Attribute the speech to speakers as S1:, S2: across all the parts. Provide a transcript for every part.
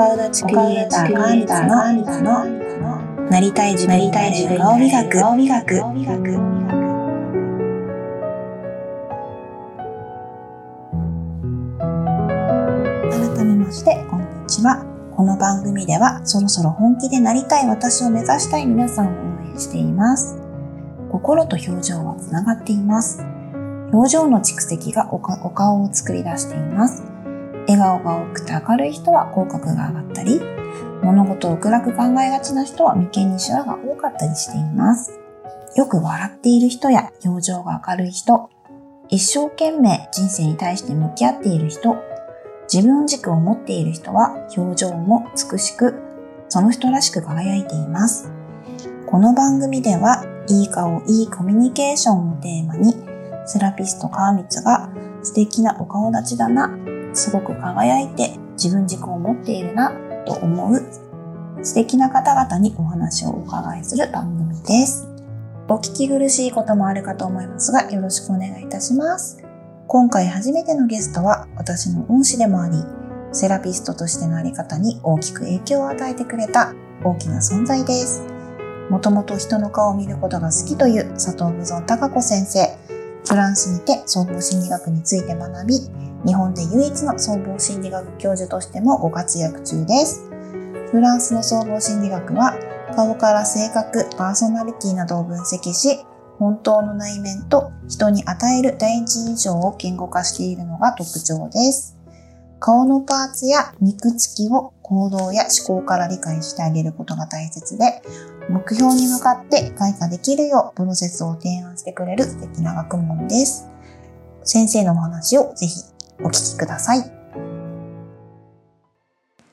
S1: 岡田地クリエイターカンタのなりたい自分に対して顔磨く顔磨く改めましてこんにちはこの番組ではそろそろ本気でなりたい私を目指したい皆さんを応援しています心と表情はつながっています表情の蓄積がお顔を作り出しています顔が多くて明るい人は口角が上がったり、物事を暗く考えがちな人は眉間にシワが多かったりしています。よく笑っている人や表情が明るい人、一生懸命人生に対して向き合っている人、自分軸を持っている人は表情も美しく、その人らしく輝いています。この番組では、いい顔、いいコミュニケーションをテーマに、セラピスト川光が素敵なお顔立ちだなすごく輝いて自分軸を持っているなと思う素敵な方々にお話をお伺いする番組です。お聞き苦しいこともあるかと思いますが、よろしくお願いいたします。今回初めてのゲストは私の恩師でもあり、セラピストとしてのあり方に大きく影響を与えてくれた大きな存在です。もともと人の顔を見ることが好きという佐藤武尊孝子先生、フランスにて総合心理学について学び、日本で唯一の総合心理学教授としてもご活躍中です。フランスの総合心理学は顔から性格、パーソナリティなどを分析し、本当の内面と人に与える第一印象を言語化しているのが特徴です。顔のパーツや肉付きを行動や思考から理解してあげることが大切で、目標に向かって開花できるようプロセスを提案してくれる素敵な学問です。先生のお話をぜひお聞きください。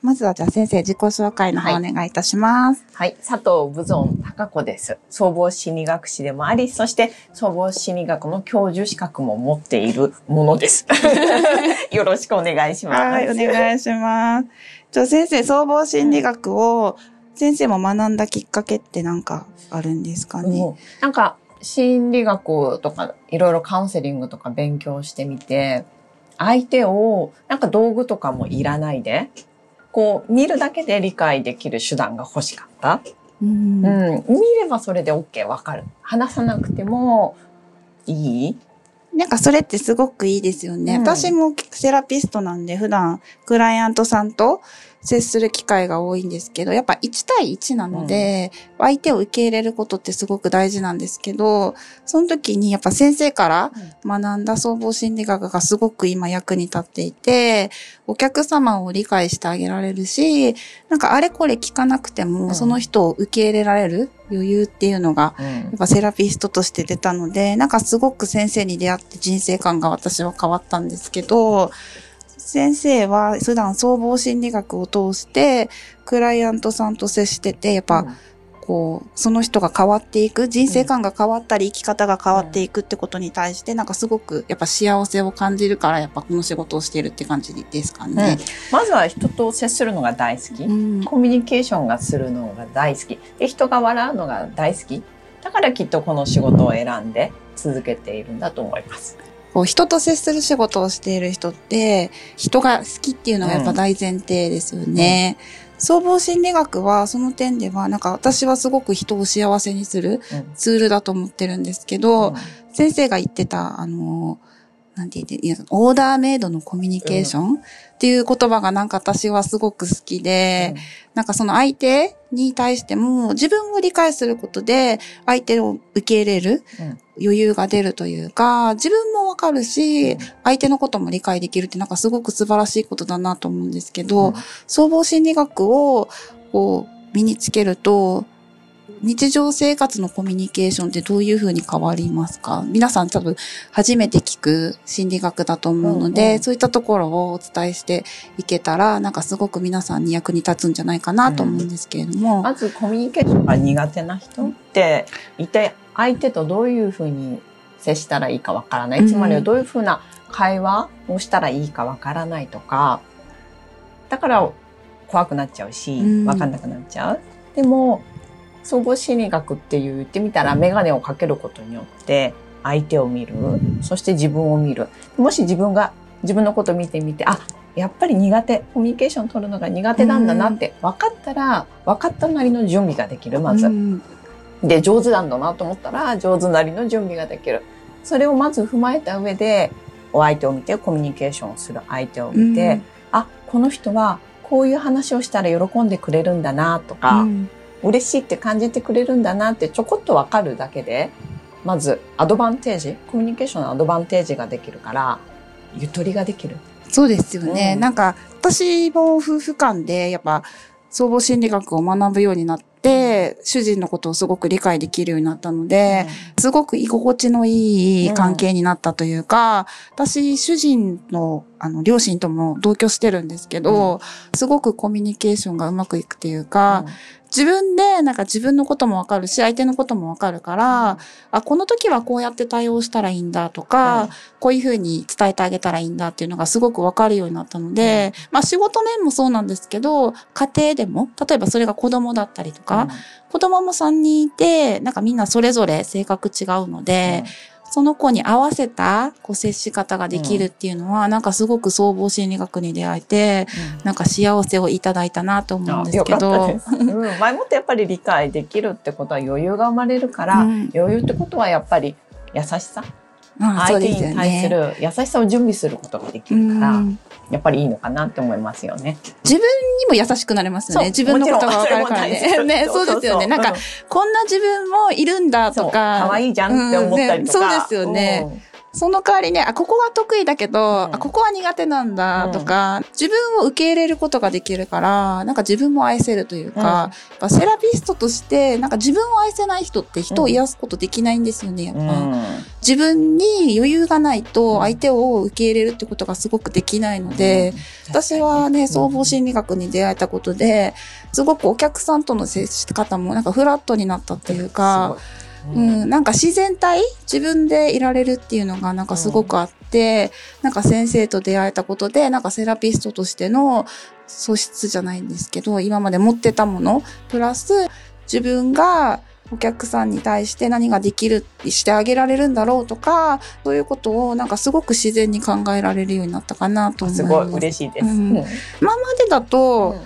S1: まずはじゃあ先生自己紹介の方お願いいたします。
S2: はい、はい、佐藤武尊孝子です。総合心理学士でもあり、そして総合心理学の教授資格も持っているものです。よろしくお願いします。
S1: はい、お願いします。じゃあ先生、総合心理学を先生も学んだきっかけって何かあるんですかね、
S2: なんか心理学とかいろいろカウンセリングとか勉強してみて、相手をなんか道具とかもいらないで、こう見るだけで理解できる手段が欲しかった。うん、うん、見ればそれで OK わかる。話さなくてもいい？
S1: なんかそれってすごくいいですよね。うん、私もセラピストなんで普段クライアントさんと接する機会が多いんですけど、やっぱ1対1なので、うん、相手を受け入れることってすごく大事なんですけど、その時にやっぱ先生から学んだ総合心理学がすごく今役に立っていて、お客様を理解してあげられるし、なんかあれこれ聞かなくても、その人を受け入れられる余裕っていうのが、やっぱセラピストとして出たので、なんかすごく先生に出会って人生観が私は変わったんですけど、先生は普段総合心理学を通して、クライアントさんと接してて、やっぱ、こう、その人が変わっていく、人生観が変わったり、生き方が変わっていくってことに対して、なんかすごく、やっぱ幸せを感じるから、やっぱこの仕事をしているって感じですかね。うん、
S2: まずは人と接するのが大好き、うん、コミュニケーションがするのが大好き。で、人が笑うのが大好き。だからきっとこの仕事を選んで続けているんだと思います。
S1: こう人と接する仕事をしている人って、人が好きっていうのがやっぱ大前提ですよね。うん、総合心理学はその点では、なんか私はすごく人を幸せにするツールだと思ってるんですけど、うん、先生が言ってた、あの、なんて言って、オーダーメイドのコミュニケーション？っていう言葉がなんか私はすごく好きで、うん、なんかその相手に対しても自分を理解することで相手を受け入れる余裕が出るというか、自分もわかるし、相手のことも理解できるってなんかすごく素晴らしいことだなと思うんですけど、総合心理学をこう身につけると、日常生活のコミュニケーションってどういうふうに変わりますか？皆さん多分初めて聞く心理学だと思うので、うんうん、そういったところをお伝えしていけたら、なんかすごく皆さんに役に立つんじゃないかなと思うんですけれども。うん、
S2: まずコミュニケーションが苦手な人って、一体相手とどういうふうに接したらいいかわからない。つまりはどういうふうな会話をしたらいいかわからないとか、だから怖くなっちゃうし、わかんなくなっちゃう。でも、総合心理学って言ってみたら、メガネをかけることによって、相手を見る、そして自分を見る。もし自分が自分のこと見てみて、あ、やっぱり苦手、コミュニケーション取るのが苦手なんだなって分かったら、分かったなりの準備ができる、まず。
S3: うん。
S2: で、上手なんだなと思ったら、上手なりの準備ができる。それをまず踏まえた上で、お相手を見て、コミュニケーションをする。相手を見て、
S3: うん。
S2: あ、この人はこういう話をしたら喜んでくれるんだなとか、
S3: うん
S2: 嬉しいって感じてくれるんだなってちょこっとわかるだけで、まずアドバンテージ、コミュニケーションのアドバンテージができるから、ゆとりができる。
S3: そうですよね。
S2: うん
S3: なんか、私も夫婦間で、やっぱ、総合心理学を学ぶようになって、主人のことをすごく理解できるようになったので、すごく居心地のいい関係になったというか、私、主人の、あの、両親とも同居してるんですけど、すごくコミュニケーションがうまくいくというか、自分で、なんか自分のこともわかるし、相手のこともわかるから、あ、この時はこうやって対応したらいいんだとか、
S2: うん
S3: こういうふうに伝えてあげたらいいんだっていうのがすごくわかるようになったので、まあ仕事面もそうなんですけど、家庭でも、例えばそれが子供だったりとか、子供も3人いて、なんかみんなそれぞれ性格違うので、その子に合わせたこう接し方ができるっていうのは、なんかすごく総合心理学に出会えて、なんか幸せをいただいたなと思うんですけど。
S2: うん、前もってやっぱり理解できるってことは余裕が生まれるから、
S3: うん。
S2: 余裕ってことはやっぱり優しさ、相手に対す
S3: ね。
S2: る優しさを準備することができるから、
S3: うん
S2: やっぱりいいのかなって思いますよね。
S3: 自分にも優しくなれますよね。自分のことがわかるからね。
S2: 事
S3: ね、そうですよね。なんか、
S2: う
S3: こんな自分もいるんだとか。
S2: 可愛いじゃんって思ったりとか、
S3: そうですよね。その代わりね、あ、ここは得意だけど、
S2: うん。
S3: あ、ここは苦手なんだとか、自分を受け入れることができるから、なんか自分も愛せるというか、
S2: うん。
S3: やっぱセラピストとして、なんか自分を愛せない人って人を癒すことできないんですよね、やっぱ。
S2: うん。
S3: 自分に余裕がない
S2: うん。
S3: と相手を受け入れるってことがすごくできないので、私はね、総合心理学に出会えたことで、すごくお客さんとの接し方もなんかフラットになったっていうか、うん、なんか自然体自分でいられるっていうのがなんかすごくあって、なんか先生と出会えたことで、なんかセラピストとしての素質じゃないんですけど、今まで持ってたもの、プラス自分がお客さんに対して何ができる、してあげられるんだろうとか、そういうことをなんかすごく自然に考えられるようになったかなと思います。
S2: すごい嬉しいです。
S3: うん。
S2: うん。
S3: 今までだと、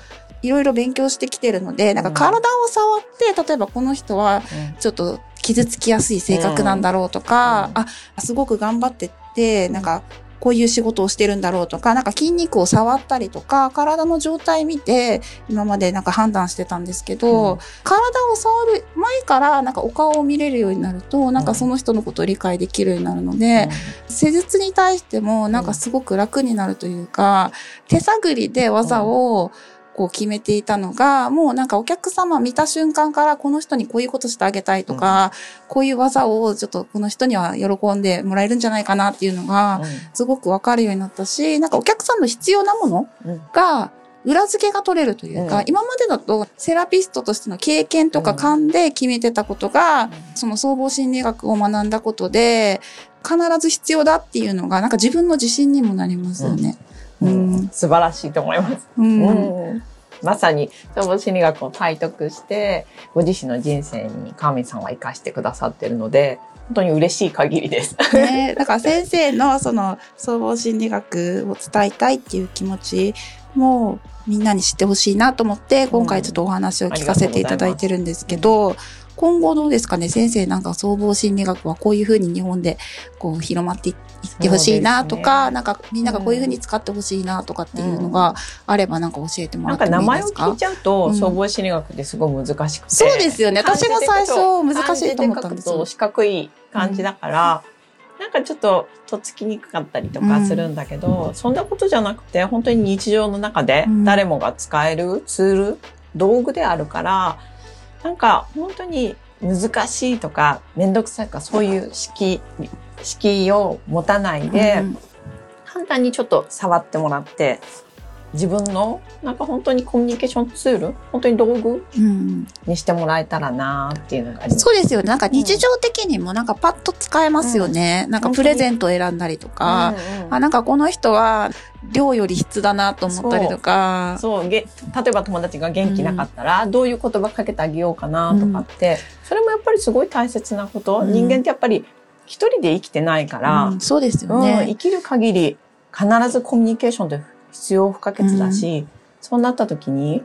S3: いろいろ勉強してきてるので、なんか体を触って、例えばこの人はちょっと傷つきやすい性格なんだろうとか、
S2: うん。
S3: あ、すごく頑張ってって、なんか、こういう仕事をしてるんだろうとか、なんか筋肉を触ったりとか、体の状態見て、今までなんか判断してたんですけど、
S2: うん。
S3: 体を触る前からなんかお顔を見れるようになると、なんかその人のことを理解できるようになるので、施術に対してもなんかすごく楽になるというか、手探りで技をこう決めていたのが、もうなんかお客様見た瞬間からこの人にこういうことしてあげたいとか、こういう技をちょっとこの人には喜んでもらえるんじゃないかなっていうのが、すごくわかるようになったし、なんかお客さんの必要なもの
S2: うんうん。
S3: が、裏付けが取れるというか、
S2: うん。
S3: 今までだとセラピストとしての経験とか勘で決めてたことが、その総合心理学を学んだことで、必ず必要だっていうのが、なんか自分の自信にもなりますよね。う
S2: うん
S3: ん。
S2: 素晴らしいと思います。
S3: うん。
S2: うんまさに総合心理学を体得してご自身の人生に川見さんは生かしてくださってるので本当に嬉しい限りです。
S3: ね、だから先生のその総合心理学を伝えたいっていう気持ちもみんなに知ってほしいなと思って、今回ちょっとお話を聞かせていただいてるんですけど、今後どうですかね先生なんか総合心理学はこういうふうに日本でこう広まっていってほしいなとか、
S2: ね
S3: なんかみんながこういうふうに使ってほしいなとかっていうのがあればなんか教えても
S2: なん
S3: らってもいい
S2: か？名前を
S3: ですか
S2: 聞いちゃうと、
S3: うん
S2: 総合心理学ってすごい難しくて。
S3: そうですよね。私も最初難しいと思ったんですよ
S2: 漢字で書くと。四角い感じだから、なんかちょっととっつきにくかったりとかするんだけど、そんなことじゃなくて本当に日常の中で
S3: うん
S2: 誰もが使えるツール、道具であるからなんか本当に難しいとか面倒くさいとかそういう敷居敷居を持たないで、
S3: うん。
S2: 簡単にちょっと触ってもらって自分のなんか本当にコミュニケーションツール？本当に道具？
S3: うん。
S2: にしてもらえたらなっていうのがあります。
S3: そうですよ。ね。なんか日常的にもなんかパッと使えますよね。なんかプレゼントを選んだりとか、
S2: うんうん
S3: あ、なんかこの人は量より質だなと思ったりとか、
S2: そう。げ例えば友達が元気なかったら、どういう言葉かけてあげようかなとかって、それもやっぱりすごい大切なこと、
S3: うん。
S2: 人間ってやっぱり一人で生きてないから、
S3: うん。そうですよ
S2: うん。
S3: ね。
S2: 生きる限り必ずコミュニケーションって必要不可欠だし、そうなった時に、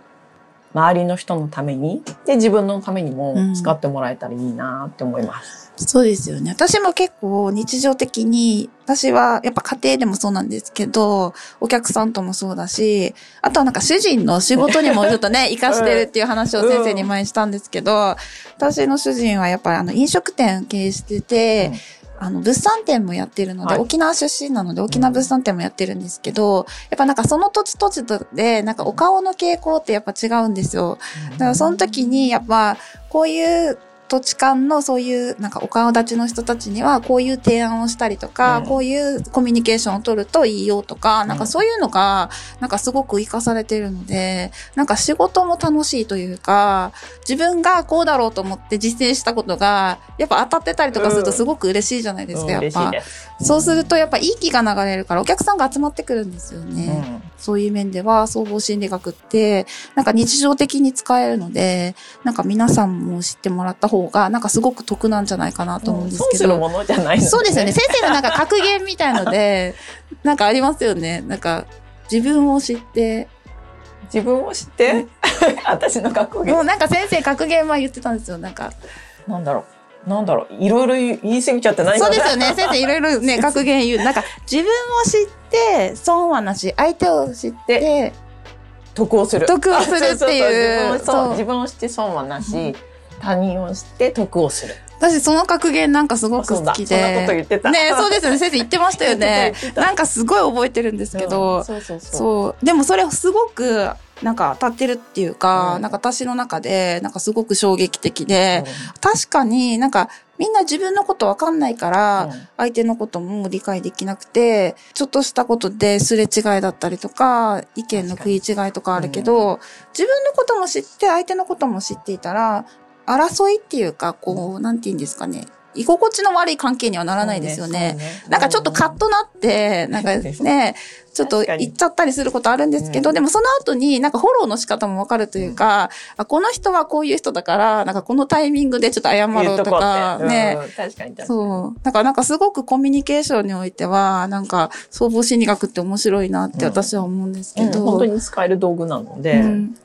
S2: 周りの人のために、で、自分のためにも使ってもらえたらいいなって思います。
S3: そうですよね。私も結構日常的に、私はやっぱ家庭でもそうなんですけど、お客さんともそうだし、あとはなんか主人の仕事にもちょっとね、活かしてるっていう話を先生に前にしたんですけど、私の主人はやっぱりあの飲食店経営してて、あの、物産展もやってるので、
S2: はい
S3: 沖縄出身なので、沖縄物産展もやってるんですけど、やっぱなんかその土地土地で、なんかお顔の傾向ってやっぱ違うんですよ。だからその時にやっぱこういう土地間のそういうなんかお顔立ちの人たちにはこういう提案をしたりとか、
S2: うん。
S3: こういうコミュニケーションを取るといいよとか、なんかそういうのがなんかすごく活かされてるので、なんか仕事も楽しいというか、自分がこうだろうと思って実践したことがやっぱ当たってたりとかするとすごく嬉しいじゃないですか、
S2: うん。
S3: やっぱ。そうするとやっぱいい気が流れるからお客さんが集まってくるんですよね。
S2: うん
S3: そういう面では、総合心理学って、なんか日常的に使えるので、なんか皆さんも知ってもらった方が、なんかすごく得なんじゃないかなと思うんですけど。
S2: 損するものじゃないの
S3: そうですよね。。先生のなんか格言みたいので、なんかありますよね。なんか、自分を知って、
S2: 自分を知って、私の格言
S3: もうなんか先生格言は言ってたんですよ。なんか。
S2: なんだろう。なんだろう。いろいろ言い過ぎちゃってない
S3: そうですよね。先生いろいろね、格言言う。なんか、自分を知って、損はなし。相手を知って、
S2: 得をする。
S3: 得をするっていう
S2: あそうそうそう自分をそう
S3: そう
S2: 自分を知って損はなし、他人を知って得をする。
S3: 私その格言なんかすごく好きで。
S2: そうだそんなこと言ってた
S3: ねそうですよね。先生言ってましたよね なんかすごい覚えてるんですけど、
S2: うんそうそうそう。
S3: そう。でもそれすごく、なんか当たってるっていうか、
S2: うん。
S3: なんか私の中で、なんかすごく衝撃的で、確かになんかみんな自分のことわかんないから、
S2: うん。
S3: 相手のことも理解できなくて、ちょっとしたことですれ違いだったりとか、意見の食い違いとかあるけど、自分のことも知って、相手のことも知っていたら、争いっていうか、こう、なんて言うんですかね、居心地の悪い関係にはならないですよね。
S2: そうね。
S3: なんかちょっとカッとなって、なんかね、ちょっと
S2: 確かに。
S3: 言っちゃったりすることあるんですけど、
S2: うん。
S3: でもその後になんかフォローの仕方もわかるというか、あ、この人はこういう人だから、なんかこのタイミングでちょっと謝ろうとか、ね、
S2: うん確かに確かに。
S3: そう。だからなんかすごくコミュニケーションにおいては、なんか総合心理学って面白いなって私は思うんですけど。
S2: うん。本当に使える道具なので、
S3: うん。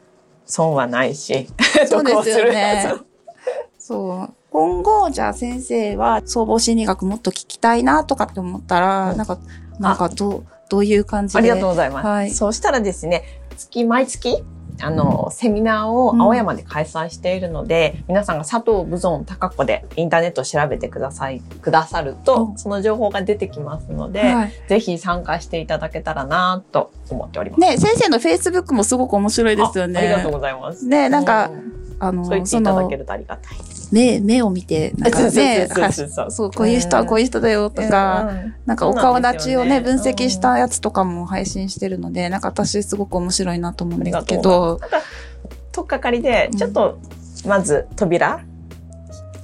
S2: 損はないし、
S3: そうですよね。そう。今後、じゃあ先生は総合心理学もっと聞きたいなとかって思ったら、
S2: うん
S3: なんか、なんかどう、どういう感じで？
S2: ありがとうございます。
S3: はい
S2: そうしたらですね、月、毎月、あの、セミナーを青山で開催しているので、皆さんが佐藤武尊高子でインターネットを調べてください、くださると
S3: う、ん
S2: その情報が出てきますので、
S3: はい。
S2: ぜひ参加していただけたらなと思っております。
S3: ね、先生のフェイスブックもすごく面白いですよね。
S2: あありがとうございます。
S3: ねなんか
S2: う
S3: あの、
S2: そう言っていただけ、るとありがたい。
S3: 目、目を見て、なんかね、
S2: そう
S3: こういう人はこういう人だよとか、
S2: うん
S3: なんかお顔立ちをね、
S2: ね。
S3: 析したやつとかも配信してるので、なんか私すごく面白いなと思うんですけど。
S2: とっかかりで、ちょっと、まず扉、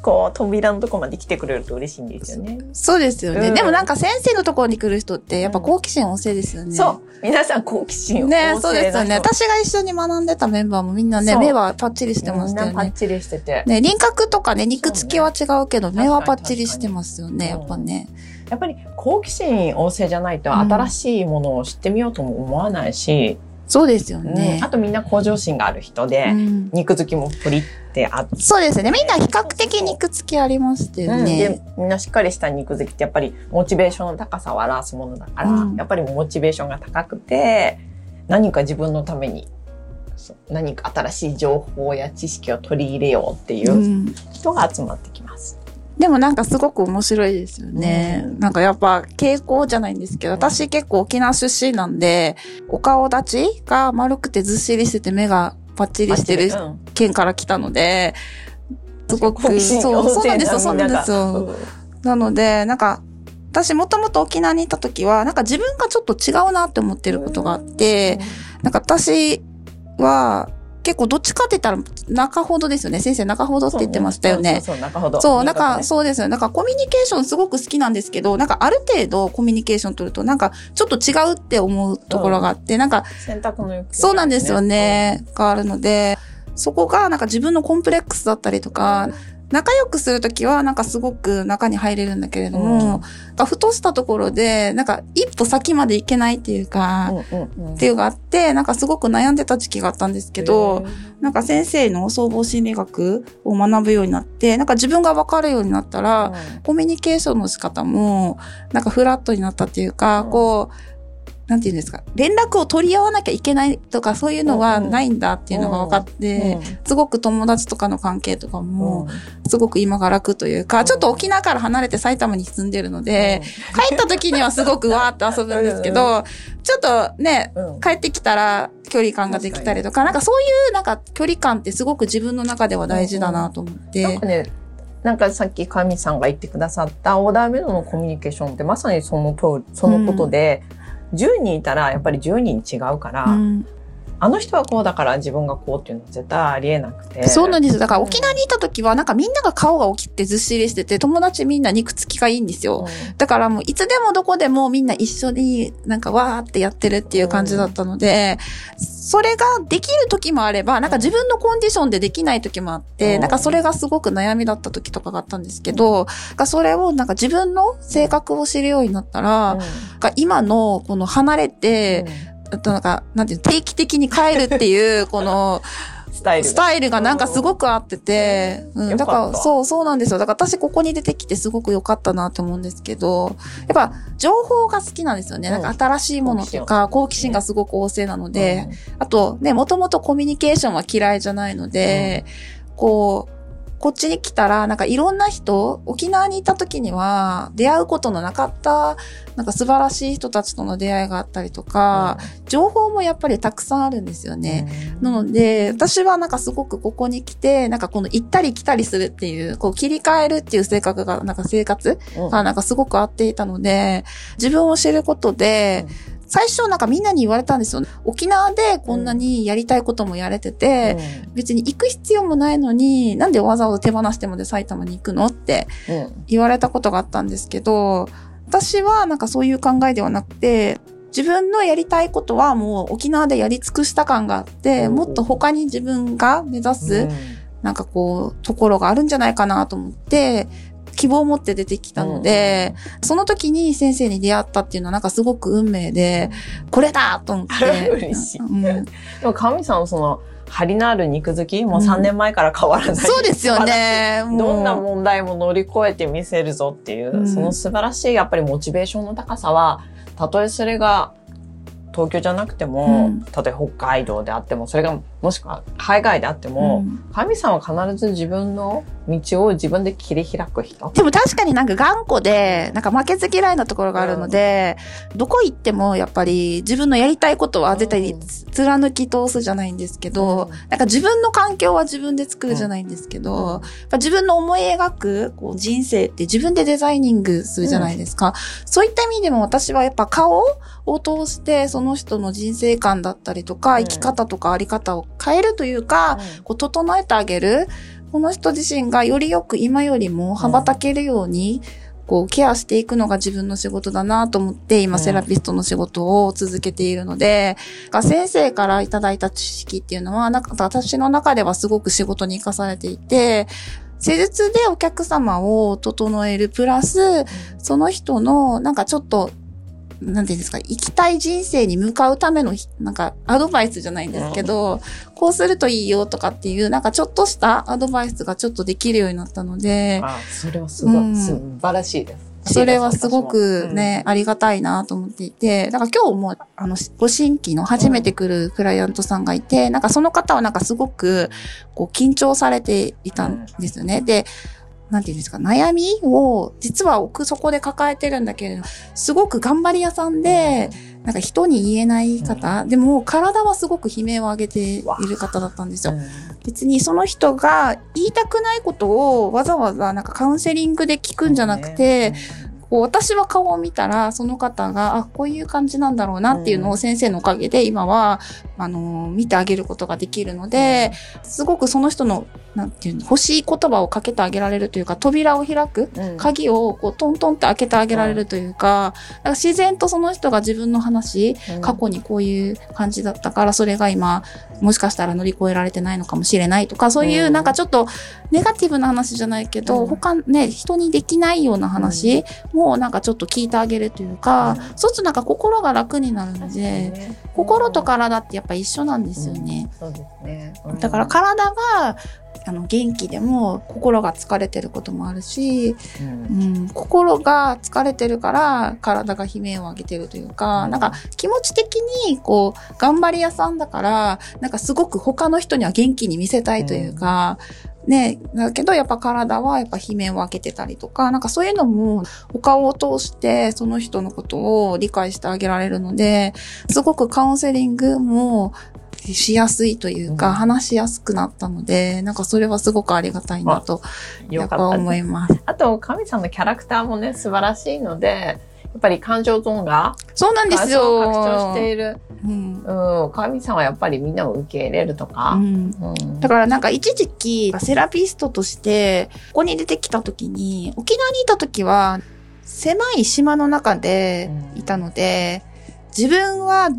S2: こう、扉のとこまで来てくれると嬉しいんですよね。
S3: そうですよね。
S2: うん
S3: でもなんか先生のところに来る人って、やっぱ好奇心旺盛ですよね。
S2: そう。皆さん好奇心旺盛
S3: ねそうですよね。私が一緒に学んでたメンバーもみんなね、目はパッチリしてま
S2: みん
S3: したよね。
S2: なパッチリしてて。
S3: ね、輪郭とかね、肉付きは違うけど、目はパッチリしてますよね、やっぱね。
S2: やっぱり好奇心旺盛じゃないと
S3: うん
S2: 新しいものを知ってみようとも思わないし、
S3: そうですよ
S2: うん
S3: ね
S2: あ。とみんな向上心がある人で、
S3: うん
S2: 肉付きもプリってあって、
S3: そうですね。みんな比較的肉付きありましたよ
S2: で
S3: ね。
S2: みんなしっかりした肉付きってやっぱりモチベーションの高さを表すものだから、
S3: うん
S2: やっぱりモチベーションが高くて何か自分のために何か新しい情報や知識を取り入れようっていううん人が集まってきます。
S3: でもなんかすごく面白いですよね。
S2: うん
S3: なんかやっぱ傾向じゃないんですけど、私結構沖縄出身なんで、お顔立ちが丸くてずっしりしてて目がパッチリしてる
S2: うん。
S3: 県から来たので、すごく、そう、そうなんですよ、そうなんですよ。
S2: うん。
S3: なので、なんか、私もともと沖縄にいた時は、なんか自分がちょっと違うなって思ってることがあって、なんか私は結構どっちかって言ったら中ほどですよね。先生中ほどって言ってましたよね。
S2: そう中ほど。
S3: そう、なんか、
S2: ね
S3: そうですよ。なんかコミュニケーションすごく好きなんですけど、なんかある程度コミュニケーション取ると、なんかちょっと違うって思うところがあって、なんか、
S2: 選択の欲求
S3: そうなんですよね、があるので、そこがなんか自分のコンプレックスだったりとか、仲良くするときは、なんかすごく中に入れるんだけれども、うん、ふとしたところで、なんか一歩先まで行けないっていうか、っていうのがあって、なんかすごく悩んでた時期があったんですけど、なんか先生の総合心理学を学ぶようになって、なんか自分が分かるようになったら、うん、コミュニケーションの仕方も、なんかフラットになったっていうか、こう、なんていうんですか、連絡を取り合わなきゃいけないとかそういうのはないんだっていうのが分かって、すごく友達とかの関係とかも、すごく今が楽というか、ちょっと沖縄から離れて埼玉に住んでるので、帰った時にはすごくわーって遊ぶんですけど、ちょっとね、帰ってきたら距離感ができたりとか、なんかそういうなんか距離感ってすごく自分の中では大事だなと思って。なんかね
S2: なんかさっき神さんが言ってくださったオーダーメイドのコミュニケーションってまさにその通り、そのことで、うん10人いたらやっぱり10人違うから、うん、あの人はこうだから自分がこうっていうのは絶対ありえなくて。
S3: そうなんですよ。だから沖縄にいた時はなんかみんなが顔が大きくてずっしりしてて友達みんな肉付きがいいんですよ。うん、だからもういつでもどこでもみんな一緒になんかわーってやってるっていう感じだったので、うん、それができる時もあれば、なんか自分のコンディションでできない時もあって、うん、なんかそれがすごく悩みだった時とかがあったんですけど、うん、それをなんか自分の性格を知るようになったら、うん、今のこの離れて、あとなんか、なんていう定期的に帰るっていう、この、スタイル。スタイルがなんかすごく合ってて、うん、だから、そう、そうなんですよ。だから私ここに出てきてすごく良かったなと思うんですけど、やっぱ情報が好きなんですよね。なんか新しいものとか、好奇心がすごく旺盛なので、あとね、もともとコミュニケーションは嫌いじゃないので、こう、こっちに来たら、なんかいろんな人、沖縄にいた時には出会うことのなかった、なんか素晴らしい人たちとの出会いがあったりとか、うん、情報もやっぱりたくさんあるんですよね。うん、なので、私はなんかすごくここに来て、なんかこの行ったり来たりするっていう、こう切り替えるっていう性格が、なんか生活がなんかすごく合っていたので、自分を知ることで、うん最初なんかみんなに言われたんですよ。沖縄でこんなにやりたいこともやれてて、うん、別に行く必要もないのに、なんでわざわざ手放してまで埼玉に行くのって言われたことがあったんですけど、私はなんかそういう考えではなくて、自分のやりたいことはもう沖縄でやり尽くした感があって、もっと他に自分が目指す、なんかこう、ところがあるんじゃないかなと思って、希望を持って出てきたので、うん、その時に先生に出会ったっていうのはなんかすごく運命で、これだと思って。
S2: 嬉しい。うん、でも神さんその、張りのある肉好きもう3年前から変わらない、うん、
S3: そうですよね。
S2: どんな問題も乗り越えてみせるぞっていう、その素晴らしいやっぱりモチベーションの高さは、たとえそれが東京じゃなくても、うん、例えば北海道であってもそれがもしくは海外であっても、うん、神さんは必ず自分の道を自分で切り開く人。
S3: でも確かになんか頑固で、なんか負けず嫌いなところがあるので、うん、どこ行ってもやっぱり自分のやりたいことは絶対貫き通すじゃないんですけど、うん、なんか自分の環境は自分で作るじゃないんですけど、うん、自分の思い描くこう人生って自分でデザイニングするじゃないですか。そういった意味でも私はやっぱ顔を通してその人の人生観だったりとか、生き方とかあり方を変えるというか、こう整えてあげる。この人自身がよりよく今よりも羽ばたけるように、こう、ケアしていくのが自分の仕事だなと思って、今、セラピストの仕事を続けているので、うん、先生からいただいた知識っていうのは、なんか私の中ではすごく仕事に活かされていて、施術でお客様を整えるプラス、その人のなんかちょっとなんていうんですか、生きたい人生に向かうための、なんか、アドバイスじゃないんですけど、こうするといいよとかっていう、なんかちょっとしたアドバイスがちょっとできるようになったので。
S2: あそれはすごい、うん、素晴らしいです。
S3: それはすごくね、うん、ありがたいなと思っていて、だから今日も、あの、ご新規の初めて来るクライアントさんがいて、なんかその方はなんかすごく、こう、緊張されていたんですよね。で、なんていうんですか、悩みを実は奥底で抱えてるんだけれど、すごく頑張り屋さんで、なんか人に言えない方、でも体はすごく悲鳴を上げている方だったんですよ。別にその人が言いたくないことをわざわざなんかカウンセリングで聞くんじゃなくて、こう私は顔を見たら、その方が、あ、こういう感じなんだろうなっていうのを先生のおかげで今は、あの、見てあげることができるので、すごくその人の、なんていうの、欲しい言葉をかけてあげられるというか、扉を開く、
S2: うん。
S3: 鍵をこうトントンって開けてあげられるというか、か自然とその人が自分の話、
S2: うん。
S3: 過去にこういう感じだったから、それが今、もしかしたら乗り越えられてないのかもしれないとか、そういううん。なんかちょっとネガティブな話じゃないけど、
S2: うん。
S3: 他ね、人にできないような話もなんかちょっと聞いてあげるというか、
S2: うん。
S3: そうするとなんか心が楽になるので、
S2: ね。
S3: 心と体ってやっぱ一緒なんですよね。
S2: そうですね。うん。
S3: だから体があの元気でも心が疲れてることもあるし、
S2: うん。
S3: うん、心が疲れてるから体が悲鳴を上げてるというか、
S2: うん。
S3: なんか気持ち的にこう頑張り屋さんだから、なんかすごく他の人には元気に見せたいというか、ね、だけどやっぱ体はやっぱ悲鳴を上げてたりとか、なんかそういうのもお顔を通してその人のことを理解してあげられるので、すごくカウンセリングもしやすいというか、
S2: うん
S3: 話しやすくなったので、なんかそれはすごくありがたいなと、やっぱ思います。
S2: あと、神さんのキャラクターもね、素晴らしいので、やっぱり感情ゾーンが
S3: そうなんですよ。
S2: 拡張している。
S3: うん
S2: うん、神さんはやっぱりみんなを受け入れるとか。
S3: うん
S2: うん
S3: だからなんか一時期セラピストとしてここに出てきた時に沖縄にいた時は狭い島の中でいたので自分は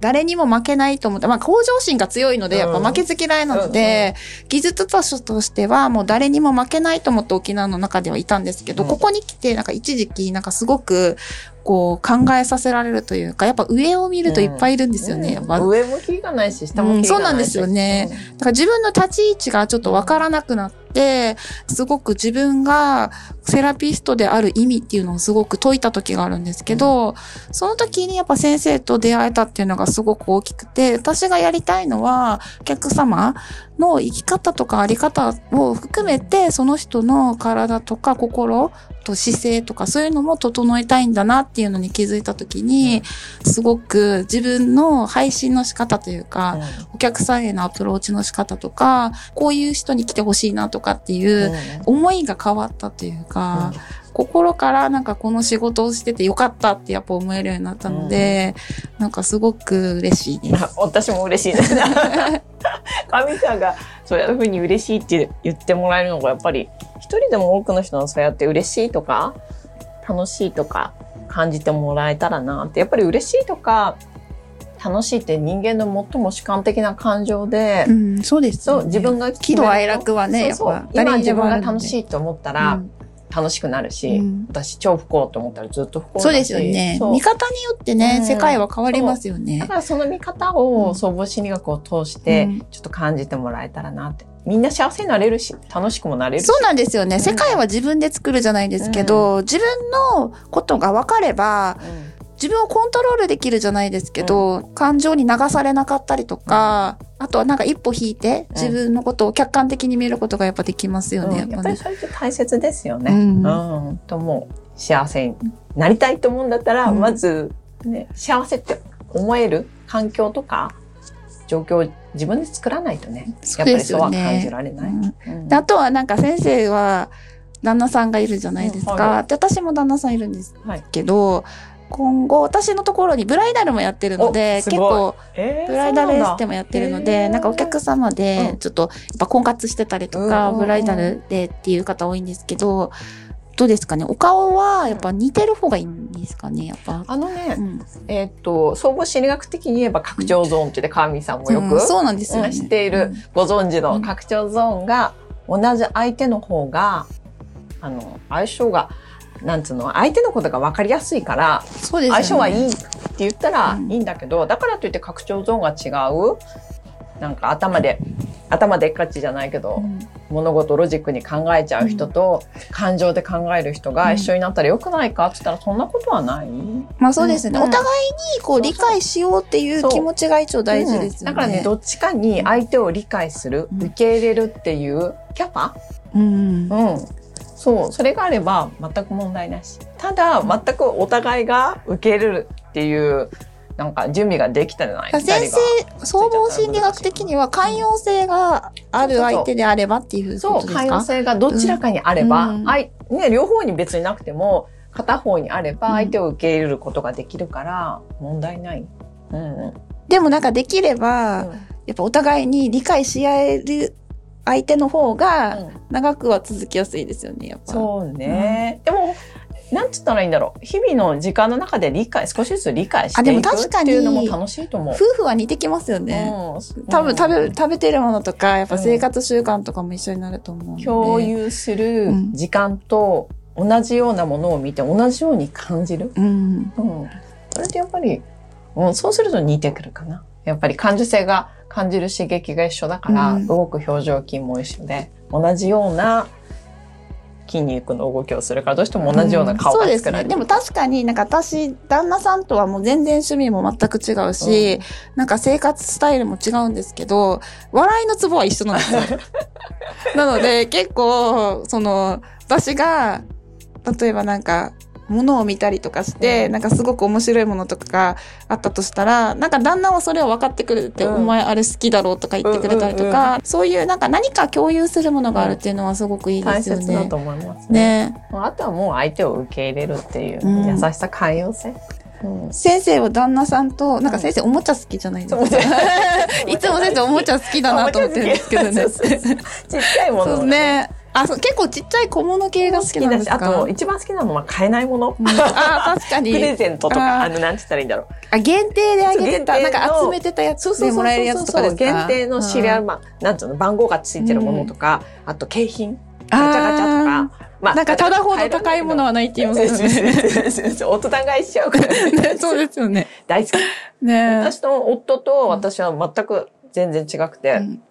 S3: 誰にも負けないと思って、まあ向上心が強いのでやっぱ負けず嫌いなので、技術としてはもう誰にも負けないと思って沖縄の中ではいたんですけど、
S2: うん。
S3: ここに来てなんか一時期なんかすごくこう考えさせられるというか、やっぱ上を見るといっぱいいるんですよね。
S2: うん。上向きがないし、下向きがないし、
S3: うんそうなんですよね。だから自分の立ち位置がちょっとわからなくなって、すごく自分がセラピストである意味っていうのをすごく解いた時があるんですけど、その時にやっぱ先生と出会えたっていうのがすごく大きくて、私がやりたいのはお客様の生き方とかあり方を含めて、その人の体とか心と姿勢とかそういうのも整えたいんだなっていうのに気づいた時に、すごく自分の配信の仕方というか、お客さんへのアプローチの仕方とか、こういう人に来てほしいなとかっていう思いが変わったというか、心からなんかこの仕事をしててよかったってやっぱ思えるようになったので、なんかすごく嬉しいです。
S2: 私も嬉しい。です。神さんがそういうふうに嬉しいって言ってもらえるのがやっぱり一人でも多くの人がそうやって嬉しいとか楽しいとか感じてもらえたらなってやっぱり嬉しいとか楽しいって人間の最も主観的な感情で、
S3: うん、そうですよね、
S2: そう自分が
S3: 喜怒哀楽はね、やっぱ
S2: 今自分が楽しいと思ったら
S3: うん
S2: 楽しくなるし、
S3: うん
S2: 私超不幸と思ったらずっと不幸
S3: そうですよね。見方によってね、
S2: うん
S3: 世界は変わりますよ
S2: だ
S3: ね。
S2: からその見方を総合心理学を通して
S3: うん
S2: ちょっと感じてもらえたらなって。みんな幸せになれるし、楽しくもなれるし。
S3: そうなんですよね。
S2: ん
S3: 世界は自分で作るじゃないですけど、自分のことが分かれば、
S2: うん
S3: 自分をコントロールできるじゃないですけど、感情に流されなかったりとか、あとはなんか一歩引いて、自分のことを客観的に見ることがやっぱできますよね。
S2: うん。やっぱり
S3: やっぱね
S2: それって大切ですよね。
S3: う
S2: うん。ん。ともう幸せになりたいと思うんだったら、
S3: うん。
S2: まず、ね、幸せって思える環境とか状況を自分で作らないとね、やっぱりそうは感じられない。
S3: あとはなんか先生は旦那さんがいるじゃないですか。
S2: うん。はい。
S3: で私も旦那さんいるんです
S2: はい。
S3: けど、今後私のところにブライダルもやってるので、結構
S2: えー
S3: ブライダルエステ
S2: も
S3: もやってるの
S2: へ
S3: で、
S2: ー
S3: なんかお客様
S2: うん。
S3: でちょっとやっぱ婚活してたりとか、
S2: うん
S3: ブライダルでっていう方多いんですけど、どうですかね？お顔はやっぱ似てる方がいいんですかね？やっぱ。
S2: あのね、
S3: うん。
S2: えーっと、総合心理学的に言えば拡張ゾーンって川見さんもよく、
S3: うんそうなんですよね。
S2: うん知っているご存知の拡張ゾーンが同じ相手の方が、あの、相性が、なんつうの、相手のことが分かりやすいから、
S3: そうですよね。
S2: 相性はいいって言ったら
S3: うん
S2: いいんだけど、だからといって拡張ゾーンが違う、なんか頭で、頭でっかちじゃないけど、
S3: うん
S2: 物事をロジックに考えちゃう人と、感情で考える人が一緒になったら良くないかって言ったらそんなことはない、
S3: まあそうですね。
S2: うん
S3: お互いにこう理解しようっていう気持ちが一応大事ですよね。
S2: うんだからね、どっちかに相手を理解する、
S3: うん
S2: 受け入れるっていうキャパ？
S3: うん。
S2: うん。そう、それがあれば全く問題なし。ただ、全くお互いが受け入れるっていう、なんか準備ができたじゃない？
S3: 先生、総合心理学的には寛容性がある相手であればっていうこ
S2: そう、
S3: とですか？
S2: 寛容性がどちらかにあれば、
S3: うん。
S2: あいね、両方に別になくても、片方にあれば
S3: うん。
S2: 相手を受け入れることができるから問題ない。うんうん。
S3: でもなんかできれば、やっぱお互いに理解し合える相手の方が
S2: うん
S3: 長くは続きやすいですよね、やっぱ。
S2: そうね。でも、なんつったらいいんだろう。日々の時間の中で理解、少しずつ理解していく
S3: 確かに
S2: っていうのも楽しいと思う。
S3: 夫婦は似てきますよね。
S2: うん
S3: 多分食べ食べてるものとか、やっぱ
S2: うん
S3: 生活習慣とかも一緒になると思うので。
S2: 共有する時間と同じようなものを見て同じように感じる？
S3: うん。
S2: うん。それってやっぱり、うん、そうすると似てくるかな。やっぱり感受性が感じる刺激が一緒だから、
S3: うん
S2: 動く表情筋も一緒で、同じような筋肉の動きをするから、どうしても同じような顔
S3: そうですね。
S2: が作られる。
S3: でも確かになんか私、旦那さんとはもう全然趣味も全く違うし、なんか生活スタイルも違うんですけど、笑いのツボは一緒なんですよ。なので結構、その、私が、例えばなんか、物を見たりとかして、
S2: うん
S3: なんかすごく面白いものとかがあったとしたら、なんか旦那はそれを分かってくれて、
S2: うん
S3: お前あれ好きだろうとか言ってくれたりとか、そういうなんか何か共有するものがあるっていうのはすごくいいで
S2: 大
S3: すよね。
S2: 切だと思いますね。
S3: ね
S2: あとはもう相手を受け入れるっていう
S3: うん
S2: 優しさ、寛容性。うん
S3: 先生は旦那さんと、なんか先生おもちゃ好きじゃないですか。いつも先生おもちゃ好きだなと思ってるんですけどね。
S2: ちっちゃいもの
S3: ね。あ、そう、結構ちっちゃい小物系が好
S2: 好き
S3: なんですか？
S2: あと一番好きなのは買えないもの。
S3: うんあ、確かに。
S2: プレゼントとか、
S3: あ
S2: あの、なんて言ったらいいんだろう。
S3: あ、限定であげてた、なんか集めてたやつでもらえるやつとかですか？
S2: 限定のシリアル、
S3: うん
S2: まあ、なんつうの、番号がついてるものとか、あと景品、ガチャガチャとか。まあ
S3: なんかただほど高いものはないって言いますよね。
S2: 大人買いしちゃうから、ね、
S3: そうですよね。
S2: 大好き。
S3: ね
S2: 私の夫と私は全く全然違くて、
S3: うん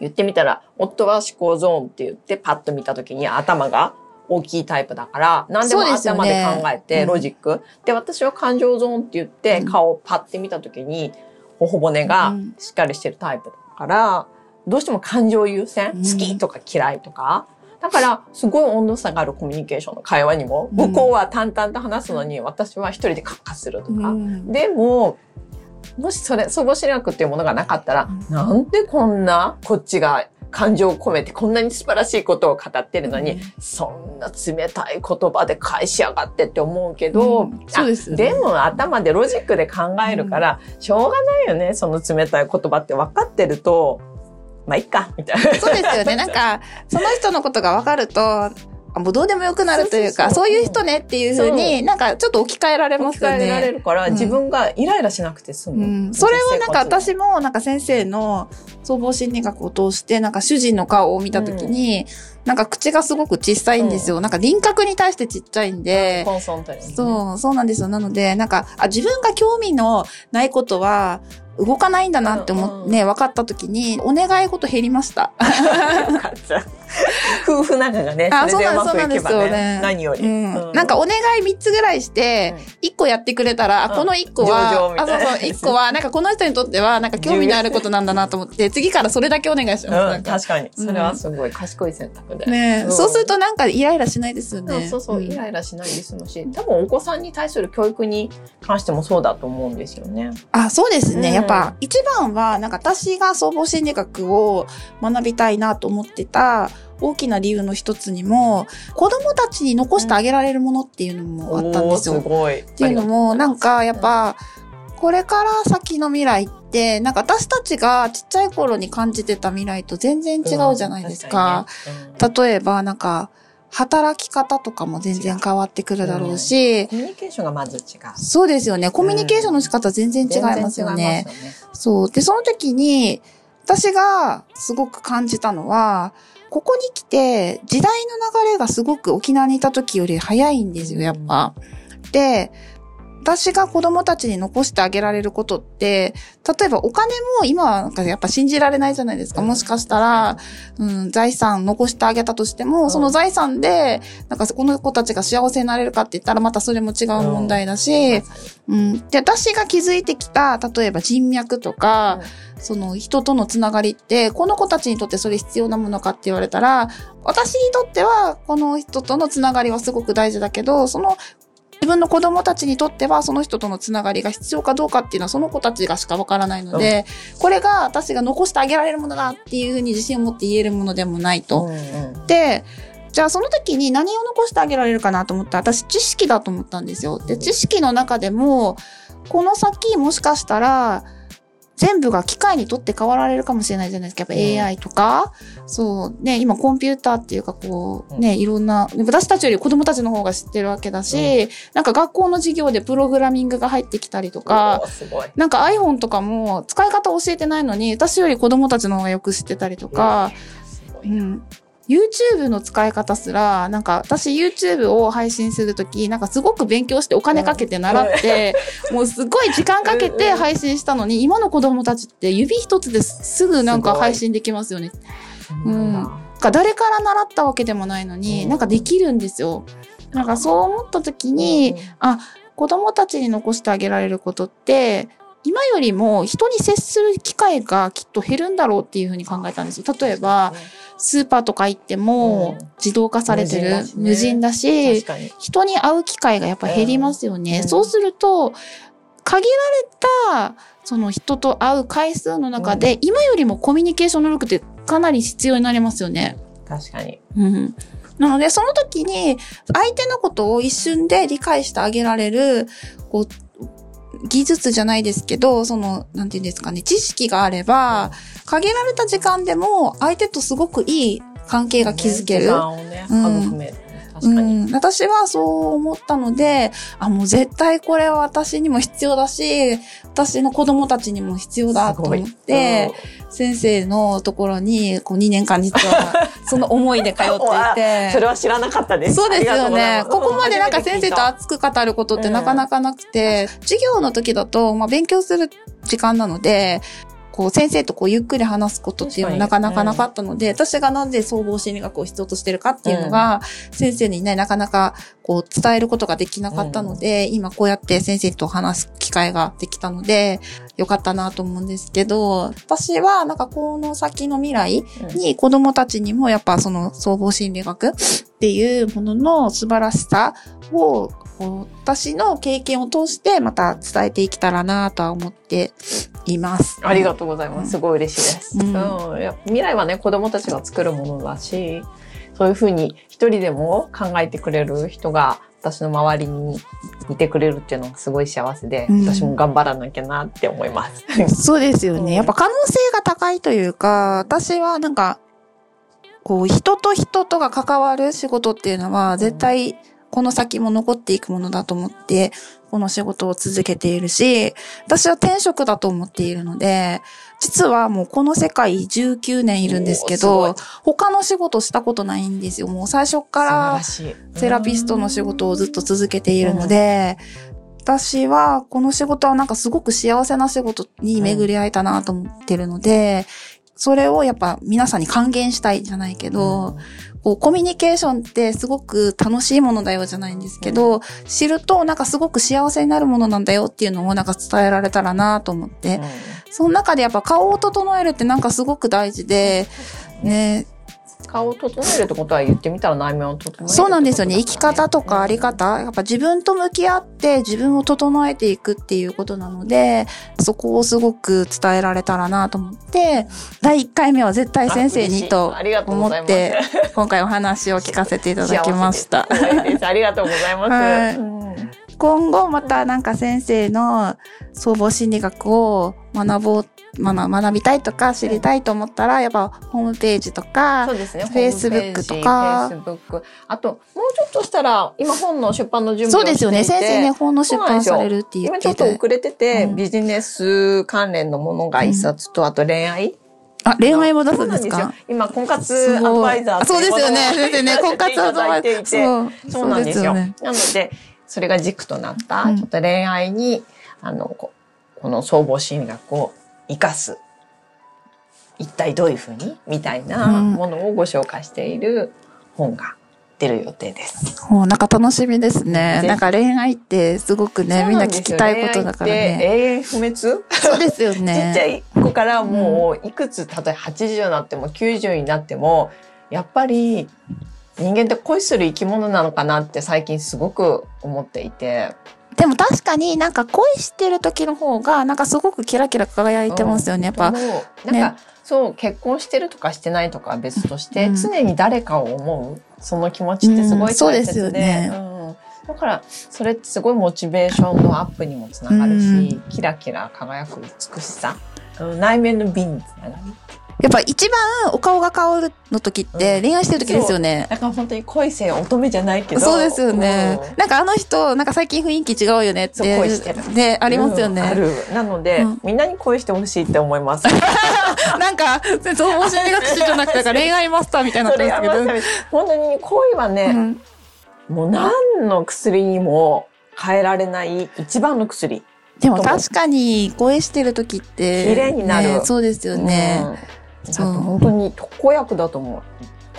S2: 言ってみたら、夫は思考ゾーンって言って、パッと見た時に頭が大きいタイプだから、何でも頭
S3: ね
S2: で考えて、
S3: うん。
S2: ロジック。で、私は感情ゾーンって言って、
S3: うん。
S2: 顔をパッて見た時に、頬骨が
S3: うん。
S2: しっかりしてるタイプだから、どうしても感情優先、
S3: うん。
S2: 好きとか嫌いとか。だから、すごい温度差があるコミュニケーションの会話にも、
S3: うん。
S2: 向こうは淡々と話すのに、私は一人でカッカするとか。
S3: うん。
S2: でも、もしそれ、相互視力っていうものがなかったら、
S3: うん。
S2: なんでこんな、こっちが感情を込めてこんなに素晴らしいことを語ってるのに、
S3: うん。
S2: そんな冷たい言葉で返しやがってって思うけど、
S3: うん。そうですよね。
S2: あでも頭でロジックで考えるから、しょうがないよね、その冷たい言葉って分かってると、まあいいか、みたいな。
S3: そうですよね。なんか、その人のことが分かると、あもうどうでもよくなるというか、
S2: そう
S3: いう人ねっていうふうに、なんかちょっと置き換えられますよ
S2: 置き換えられ
S3: ね。
S2: るから、
S3: うん。
S2: 自分がイライラしなくて済む。
S3: うん、それはなんか私もなんか先生の総合心理学を通してなんか主人の顔を見たときに、なんか口がすごく小さいんですよ。なんか輪郭に対してちっちゃいんで、
S2: コンソントにね
S3: そう、そうなんですよ。なので、なんか、あ、自分が興味のないことは、動かないんだなって思って、
S2: うん
S3: ね、分かった時に、お願い事減りました。
S2: よかった。夫婦仲がね、
S3: あ
S2: そう
S3: なんですそうなんですよ
S2: ね
S3: ね。
S2: 何より。
S3: うん。なんか、お願い3つぐらいして、1個やってくれたら、あ、
S2: うん
S3: この1個
S2: 上
S3: はあ、
S2: たいうな
S3: そそう、1個は、なんかこの人にとっては、なんか興味のあることなんだなと思って、次からそれだけお願いします。
S2: 確かに。それはすごい賢い選択で。
S3: ね
S2: うん
S3: そうするとなんかイライラしないですよね。
S2: そうそう、
S3: ん
S2: イライラしないで済むし、多分お子さんに対する教育に関してもそうだと思うんですよね。
S3: あ、そうですね。
S2: うん
S3: やっぱ、一番は、なんか私が総合心理学を学びたいなと思ってた大きな理由の一つにも、子供たちに残してあげられるものっていうのもあったんですよ。
S2: おーすごい。っ
S3: っていうのも、なんかやっ、ぱ、これから先の未来って、なんか私たちがちっちゃい頃に感じてた未来と全然違うじゃないですか。例えば、なんか、働き方とかも全然変わってくるだろうし、
S2: コミュニケーションがまず違う。
S3: そうですよね。コミュニケーションの仕方全然違いますよね。
S2: よね。
S3: そう。で、その時に、私がすごく感じたのは、ここに来て、時代の流れがすごく沖縄にいた時より早いんですよ、やっぱ。で、私が子供たちに残してあげられることって、例えばお金も今はなんかやっぱ信じられないじゃないですか。もしかしたら、うん、財産残してあげたとしても、
S2: ん。
S3: その財産で、なんかこの子たちが幸せになれるかって言ったらまたそれも違う問題だし、うん。で、私が気づいてきた、例えば人脈とか、その人とのつながりって、この子たちにとってそれ必要なものかって言われたら、私にとっては、この人とのつながりはすごく大事だけど、その自分の子供たちにとっては、その人とのつながりが必要かどうかっていうのは、その子たちがしかわからないので、これが私が残してあげられるものだっていうふうに自信を持って言えるものでもないと。
S2: うんうん
S3: で、じゃあその時に何を残してあげられるかなと思ったら、私知識だと思ったんですよ。で、知識の中でも、この先もしかしたら、全部が機械にとって変わられるかもしれないじゃないですか。やっぱ AI とか、そう、ね、今コンピューターっていうかこう、ね、いろんな、私たちより子供たちの方が知ってるわけだし、なんか学校の授業でプログラミングが入ってきたりとか。なんか iPhone とかも使い方教えてないのに、私より子供たちの方がよく知ってたりとか。うん。YouTube の使い方すら、なんか私 YouTube を配信するとき、なんかすごく勉強してお金かけて習って、もうすごい時間かけて配信したのに、今の子供たちって指一つですぐなんか配信できますよね。うん。か誰から習ったわけでもないのに、
S2: うん。
S3: なんかできるんですよ。なんかそう思ったときに、あ、子供たちに残してあげられることって、今よりも人に接する機会がきっと減るんだろうっていうふうに考えたんですよ。例えば、スーパーとか行っても
S2: うん
S3: 自動化されてる、無
S2: 無
S3: 人だ
S2: 確
S3: し。人に会う機会がやっぱ減りますよね。
S2: うん
S3: そうすると、限られた、その人と会う回数の中で、今よりもコミュニケーション能力ってかなり必要になりますよね。
S2: 確かに。
S3: うん。なので、その時に、相手のことを一瞬で理解してあげられる、こう、技術じゃないですけど、その、なんていうんですかね、知識があれば、限られた時間でも、相手とすごくいい関係が築ける。
S2: 時間をね、
S3: うん
S2: 育める。確かに。
S3: うん、私はそう思ったので、あ、もう絶対これは私にも必要だし、私の子供たちにも必要だと思って、先生のところに、こう2年間実は、その思いで通っていて。
S2: それは知らなかったです。
S3: そうですよね。ここまでなんか先生と熱く語ることってなかなかなくて、授業の時だと、まあ勉強する時間なので、こう先生とこうゆっくり話すことっていうのはなかなかなかったので、私がなんで総合心理学を必要としてるかっていうのが、先生にね、なかなかこう伝えることができなかったので、今こうやって先生と話す機会ができたので、よかったなと思うんですけど、私はなんかこの先の未来に子供たちにもやっぱその総合心理学っていうものの素晴らしさをこう私の経験を通してまた伝えていけたらなとは思っています。
S2: ありがとうございます。すごい嬉しいです。
S3: うん
S2: うんいや未来はね、子供たちが作るものだし、そういうふうに一人でも考えてくれる人が私の周りにいてくれるっていうのがすごい幸せで、
S3: うん
S2: 私も頑張らなきゃなって思います。
S3: そうですよ
S2: うん
S3: ね。やっぱ可能性が高いというか、私はなんか、こう人と人とが関わる仕事っていうのは絶対この先も残っていくものだと思って、この仕事を続けているし、私は転職だと思っているので、実はもうこの世界19年いるんですけ
S2: お
S3: ど
S2: ー、
S3: 他の仕事したことないんですよ。もう最初から。セラピストの仕事をずっと続けているので、私はこの仕事はなんかすごく幸せな仕事に巡り合えたなと思ってるので、それをやっぱ皆さんに還元したいじゃないけど、こうコミュニケーションってすごく楽しいものだよじゃないんですけど、知るとなんかすごく幸せになるものなんだよっていうのをなんか伝えられたらなと思って、その中でやっぱ顔を整えるってなんかすごく大事で、ね、
S2: 顔を整えるってことは言ってみたら内面を整える
S3: そうなんですよね。生き方とかあり
S2: 方。
S3: 方、やっぱ自分と向き合って自分を整えていくっていうことなので、そこをすごく伝えられたらなと思って、第1回目は絶対先生にと
S2: ありがとう
S3: 思って、今回お話を聞かせていただきました。
S2: ありがとうございます。
S3: はい
S2: うん
S3: 今後またなんか先生の総合心理学を学ぼう、学学びたいとか知りたいと思ったら、やっぱホームページとか
S2: そう、ですね。
S3: Facebook とか
S2: フェイスブック。あと、もうちょっとしたら、今本の出版の準備を
S3: そうですよね。先生ね、本の出版されるって言
S2: 今ちょ
S3: っ
S2: と遅れてて、
S3: うん
S2: ビジネス関連のものが一冊と、あと恋愛？
S3: あ、恋愛も出すんですか？
S2: 今、婚活
S3: す
S2: アドバイザー
S3: あそうですよね。先生ね、婚活アドバイザー。そう。
S2: なんですよ。
S3: ね。
S2: なので、それが軸となった、
S3: うん
S2: ちょっと恋愛に、あの、ここの総合心理学を活かす。一体どういうふうに？みたいな
S3: うん
S2: ものをご紹介している本が出る予定です。
S3: もうなんか楽しみですね。なんか恋愛ってすごくね、みんな聞きたいことだからね。
S2: 永遠不滅？
S3: そうですよ
S2: ちっちゃ
S3: ね。
S2: い子からもういくつ、例えば80になっても90になっても、やっぱり人間って恋する生き物なのかなって最近すごく思っていて。
S3: でも確かになんか恋してる時の方が、なんかすごくキラキラ輝いてますよね。やっぱ。
S2: なんか、そう結婚してるとかしてないとかは別として、
S3: うん
S2: 常に誰かを思うその気持ちってすごい大切で、
S3: うんそうですよね。
S2: うん。だからそれってすごいモチベーションのアップにもつながるし、キラキラ輝く美しさ、うん内面の美につながる
S3: やっぱ一番お顔が変わるの時って
S2: うん
S3: 恋愛してる時ですよね。
S2: だから本当に恋せよ乙女じゃないけど
S3: そうですよね
S2: うん。
S3: なんかあの人、なんか最近雰囲気違うよねって。
S2: 恋してる
S3: ね、ありますよね。
S2: うんあるなので、
S3: うん
S2: みんなに恋してほしいって思います
S3: なんか、そう、申し訳学習じゃなくて、恋愛マスターみたいになってますけど。
S2: 本当に恋はね、
S3: うん
S2: もう何の薬にも変えられない一番の薬。
S3: でも確かに恋してる時って。
S2: 綺麗になる
S3: ねそうですよね。
S2: うん。
S3: そう
S2: 本当に特効薬だと思う。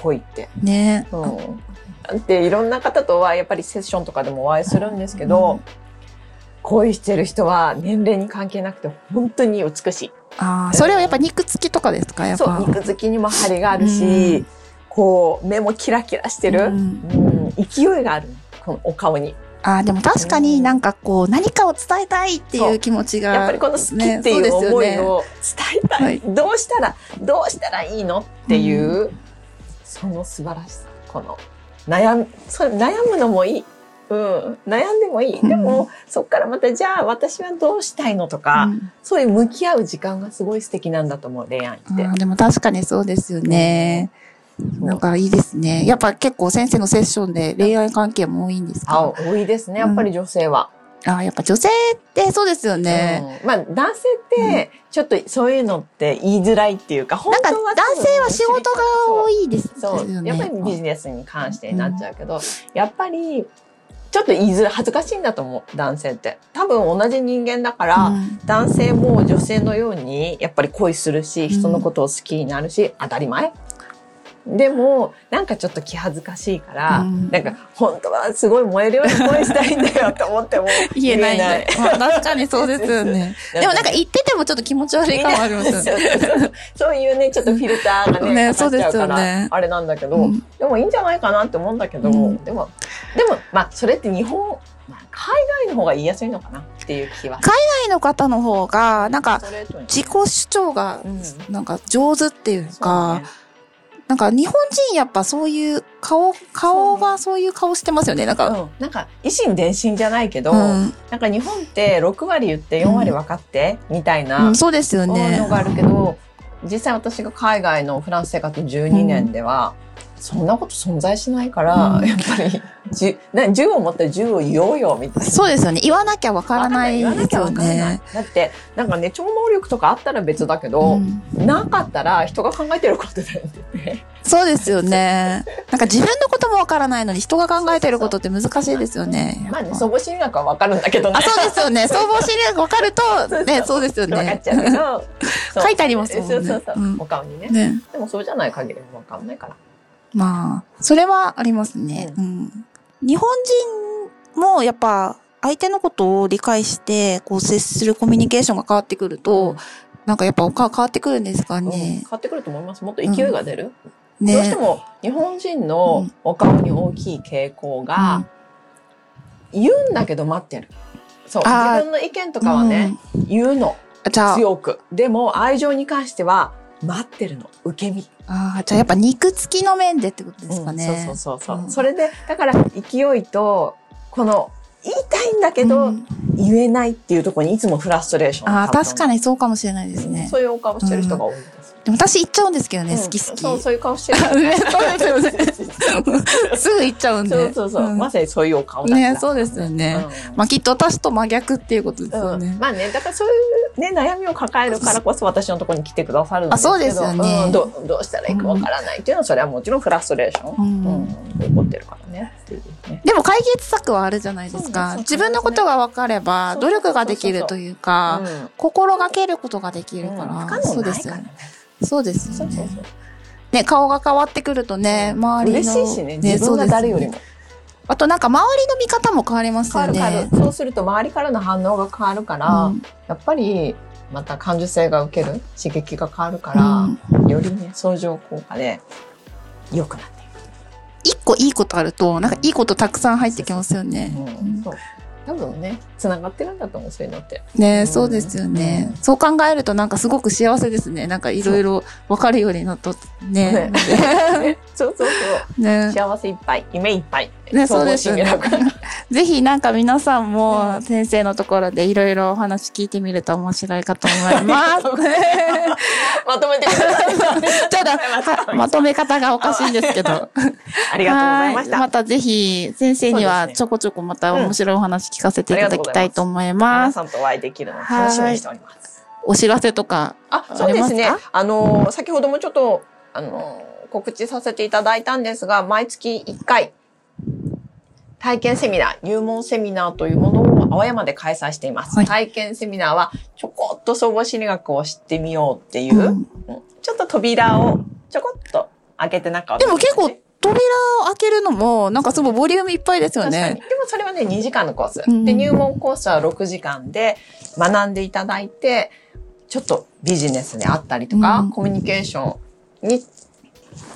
S2: 恋って。
S3: ね。
S2: うん。で、いろんな方とはやっぱりセッションとかでもお会いするんですけど、恋してる人は年齢に関係なくて本当に美しい。
S3: ああ、それはやっぱ肉付きとかですか？やっぱ。
S2: そう、肉付きにも張りがあるし、
S3: うん
S2: こう、目もキラキラしてる。
S3: うん
S2: うん、勢いがある。このお顔に。
S3: ああ、でも確かになんかこう、何かを伝えたいっていう気持ちが。
S2: やっぱりこの好きっていう思いを伝えたい。
S3: はい
S2: どうしたら、どうしたらいいのっていう、その素晴らしさ。この、悩む、それ悩むのもいい。うん。悩んでもいい。でも、そっからまた、じゃあ私はどうしたいのとか、
S3: うん
S2: そういう向き合う時間がすごい素敵なんだと思う、恋愛って
S3: でも確かにそうですよね。なんかいいですね。やっぱ結構先生のセッションで恋愛関係も多いんです
S2: あ、
S3: か
S2: 多いですね、やっぱり女性は。
S3: ああ、やっぱ女性ってそうですよね。
S2: うんまあ、男性って、ちょっとそういうのって言いづらいっていうか、本
S3: なんか男性は仕事が多いです
S2: そう、
S3: よね。
S2: やっぱりビジネスに関してになっちゃうけど、やっぱり、ちょっと言いづらい、恥ずかしいんだと思う、男性って。多分同じ人間だから、
S3: うん
S2: 男性も女性のように、やっぱり恋するし、人のことを好きになるし、当たり前。でも、なんかちょっと気恥ずかしいから、
S3: うん
S2: なんか、本当はすごい燃えるように恋したいんだよって思っても
S3: 言えないんで。まあ確かにそうですよね。でもなんか言っててもちょっと気持ち悪い感はありますよね。
S2: ね。そういうね、ちょっとフィルターがね、
S3: ねそうですよね
S2: あれなんだけど、
S3: うん
S2: でもいいんじゃないかなって思うんだけど、
S3: うん
S2: でも、でも、まあ、それって日本、まあ、海外の方が言いやすいのかなっていう気は。
S3: 海外の方の方が、なんか自己主張が
S2: うん
S3: なんか上手っていう
S2: そう
S3: か、
S2: ね
S3: なんか日本人やっぱそういう顔、顔がそういう顔してますよね。なんか、
S2: うん、なんか、維心伝心じゃないけど、
S3: うん。
S2: なんか日本って6割言って4割分かって、みたいな
S3: うん、そうですよね。
S2: の。があるけど、実際私が海外のフランス生活12年では、そんなこと存在しないから、
S3: うん。
S2: やっぱり、じな銃を持ったら銃を言おうよ、みたいな。
S3: そうですよね。言わなきゃわからないですよね。
S2: だって、なんかね、超能力とかあったら別だけど、
S3: うん
S2: なかったら人が考えてることだよね。
S3: そうですよね。なんか自分のこともわからないのに人が考えてることって難しいですよね。
S2: まあね、総合心理学はわかるんだけどね。
S3: あ、そうですよね。総合心理学わかると、ね、そうですよね。
S2: わかっちゃうけど。
S3: 書いてありますもんね
S2: そうそうそう。
S3: うん
S2: お顔にね。
S3: ね。
S2: でもそうじゃない限りわかんないから。
S3: まあ、それはありますね。うん。日本人もやっぱ相手のことを理解して、こう接するコミュニケーションが変わってくると、なんかやっぱお顔変わってくるんですか
S2: うん
S3: ね
S2: 変。わってくると思います。もっと勢いが出る？
S3: ね。
S2: どうしても日本人のお顔に大きい傾向が、言うんだけど待ってる。そう。自分の意見とかはね、言うの。強く。でも愛情に関しては待ってるの。受け身。
S3: あーじゃあやっぱ肉付きの面でってことですかね。
S2: うんそうそうそうそう、
S3: うん。
S2: それで、だから勢いと、この、言いたいんだけど、
S3: うん。
S2: 言えないっていうところにいつもフラストレーション
S3: ああ、確か
S2: に
S3: にそうかもしれないですね。
S2: そういうお顔してる人が多い
S3: 私言っちゃうんですけどね、
S2: うん
S3: 好き好き。
S2: そう、そういう顔してる。
S3: ねそうですよね すぐ言っちゃうんで。
S2: そうそうそう。
S3: ん
S2: まさにそういうお顔だ
S3: ね、そうですよね。
S2: うん
S3: まあきっと私と真逆っていうことですよ
S2: うん
S3: ね。
S2: まあね、だからそういうね、悩みを抱えるからこそ私のところに来てくださるんですけど。
S3: あそうですよね
S2: うんどどうしたらいいかわからないっていうのは、それはもちろんフラストレーション。
S3: うん
S2: うん起こってるからね。
S3: でも解決策はあるじゃないですか。
S2: ね
S3: 自分のことが分かれば、努力ができるというか、
S2: うん
S3: 心がけることができるか
S2: うん
S3: ら。そうですよね。。そうですよね。
S2: そうそうそう。
S3: ね、顔が変わってくるとね、周りの。
S2: 嬉しいしね、自分が誰よりも。
S3: あとなんか周りの見方も変わりますよ
S2: 変わる変わ
S3: ね
S2: る。。そうすると周りからの反応が変わるから、
S3: うん
S2: やっぱりまた感受性が受ける刺激が変わるから、
S3: うん
S2: よりね、相乗効果で良くなっていく。
S3: 一個いいことあると、なんかいいことたくさん入ってきますよね。
S2: うんそう多分ね、繋がってるんだと思う、そういうのって。
S3: ね、
S2: うん
S3: そうですよね、
S2: うん
S3: そう考えるとなんかすごく幸せですね。なんかいろいろ分かるようになっとね。
S2: ね そうそうそう。
S3: ね
S2: 幸せいっぱい、夢いっぱい。
S3: ね、そうですよね。ぜひなんか皆さん
S2: う
S3: も
S2: ん
S3: 先生のところでいろいろお話聞いてみると面白いかと思います。
S2: まとめてください。
S3: ちょっと、はまとめ方がおかしいんですけど。
S2: ありがとうございました。
S3: はまたぜひ先生にはちょこちょこまた面白いお話聞かせていただきたいと思い
S2: 皆
S3: ます。
S2: さんとお会いできるのを楽しみにしております。
S3: お知らせとか。
S2: あ、
S3: あ
S2: そうですね。
S3: あ
S2: の、先ほどもちょっと、あの、告知させていただいたんですが、毎月1回、体験セミナー、入門セミナーというものを青山で開催しています。
S3: はい
S2: 体験セミナーは、ちょこっと総合心理学を知ってみようっていう、
S3: うん
S2: うんちょっと扉をちょこっと開けて中を
S3: でも結構
S2: ね
S3: 扉を開けるのもなんかすごいボリュームいっぱいですよ。ね。
S2: でもそれはね、2時間のコース。
S3: うん
S2: で、入門コースは6時間で学んでいただいて、ちょっとビジネスであったりとか、
S3: うん
S2: コミュニケーションに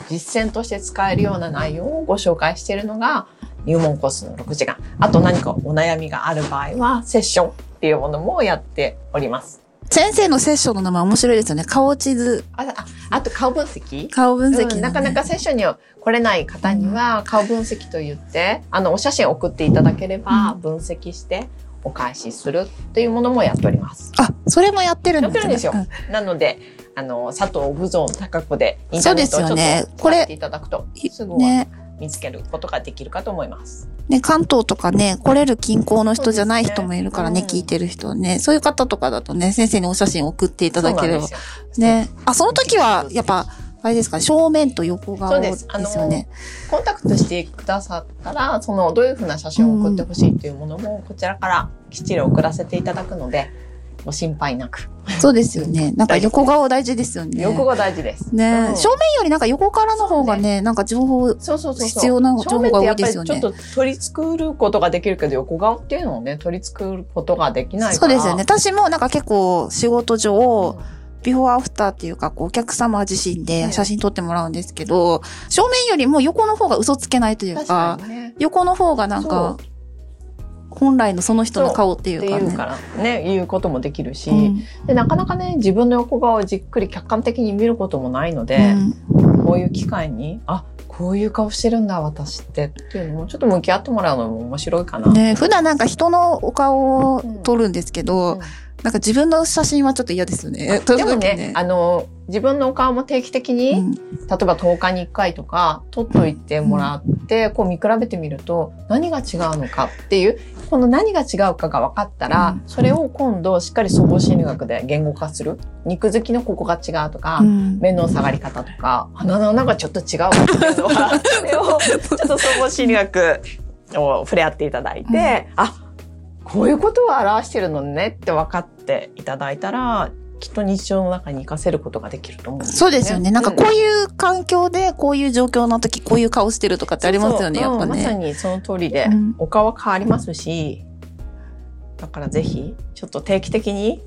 S2: 実践として使えるような内容をご紹介しているのが入門コースの6時間。あと何かお悩みがある場合は、セッションっていうものもやっております。
S3: 先生のセッションの名前面白いですよね。顔地図、
S2: あ、ああと顔分析？
S3: 顔分析のね、
S2: うんなかなかセッションに来れない方には顔分析と言って、あの、お写真を送っていただければ分析してお返しするっていうものもやっております。
S3: あ、それもやってるん
S2: やっ
S3: ですね。
S2: てるんですよ。なので、あの、佐藤武蔵高子でインターネットをちょっと
S3: これ
S2: 使っていただくと、すぐは
S3: ね。
S2: 見つけることができるかと思います。
S3: ね、関東とかね、来れる近郊の人じゃない人もいるからね、
S2: ね
S3: 聞いてる人ね。そういう方とかだとね、先生にお写真送っていただければね。あ、その時は、やっぱ、あれですか、正面と横顔
S2: そう
S3: で
S2: ですす
S3: よね。
S2: コンタクトしてくださったら、その、どういうふうな写真を送ってほしいっていうものも、こちらからきっちり送らせていただくので、ご心配なく。
S3: そうですよね。なんか横顔大事ですよね。
S2: 横が大事です。
S3: ね、
S2: うん
S3: 正面よりなんか横からの方がね、なんか情報、
S2: そうそうそう。
S3: 必要な情報が多いですよね
S2: 正面ってやっぱりちょっと取り作ることができるけど、横顔っていうのをね、取り作ることができないから。
S3: そうですよね。私もなんか結構仕事上、ビフォーアフターっていうか、こうお客様自身で写真撮ってもらうんですけど、正面よりも横の方が嘘つけないという
S2: 確
S3: か、
S2: ね。
S3: 横の方がなんか、本来のその人の顔っていうかね。
S2: う。からね、言うこともできるし、
S3: うん。
S2: で、なかなかね、自分の横顔をじっくり客観的に見ることもないので、
S3: うん。
S2: こういう機会に、あ、こういう顔してるんだ、私って、っていうのも、ちょっと向き合ってもらうのも面白いかな。
S3: ね、普段なんか人のお顔を撮るんですけど、
S2: うん
S3: なんか自分の写真はちょっと嫌ですよね。
S2: でもね、あの、自分のお顔も定期的に、
S3: うん。
S2: 例えば10日に1回とか撮っといてもらって、こう見比べてみると何が違うのかっていうこの何が違うかが分かったら、
S3: うん。
S2: それを今度しっかり総合心理学で言語化する。肉付きのここが違うとか、
S3: うん。
S2: 目の下がり方とか鼻の穴がちょっと違うわっていうのはそれを ちょっと総合心理学を触れ合っていただいて、あこういうことを表してるのねって分かっていただいたらきっと日常の中に活かせることができると思うんです
S3: そうですよね。なんか
S2: う
S3: こういう環境で、こういう状況の時、こういう顔してるとかってありますよね、
S2: そうそう
S3: やっぱ
S2: うんまさ
S3: ね。
S2: にその通りで、
S3: うん
S2: お顔は変わりますし、だからぜひ、ちょっと定期的に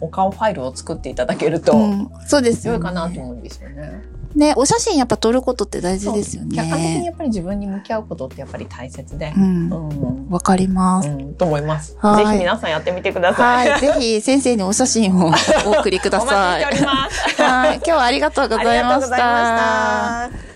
S2: お顔ファイルを作っていただけると、
S3: うんそうですよね。
S2: 良いかなと思うんですよね。
S3: ね、お写真やっぱ撮ることって大事ですよ
S2: 客観的に
S3: ね。
S2: やっぱり自分に向き合うことってやっぱり大切で
S3: う、。
S2: うんん。
S3: わかります。
S2: うん、と思います。
S3: はい
S2: ぜひ皆さんやってみてください。
S3: はい。ぜひ先生にお写真をお送りくだ
S2: お待ち
S3: さい。
S2: しております。
S3: はい。今日はありがとうございまし
S2: ありがとうござい
S3: た。
S2: ました。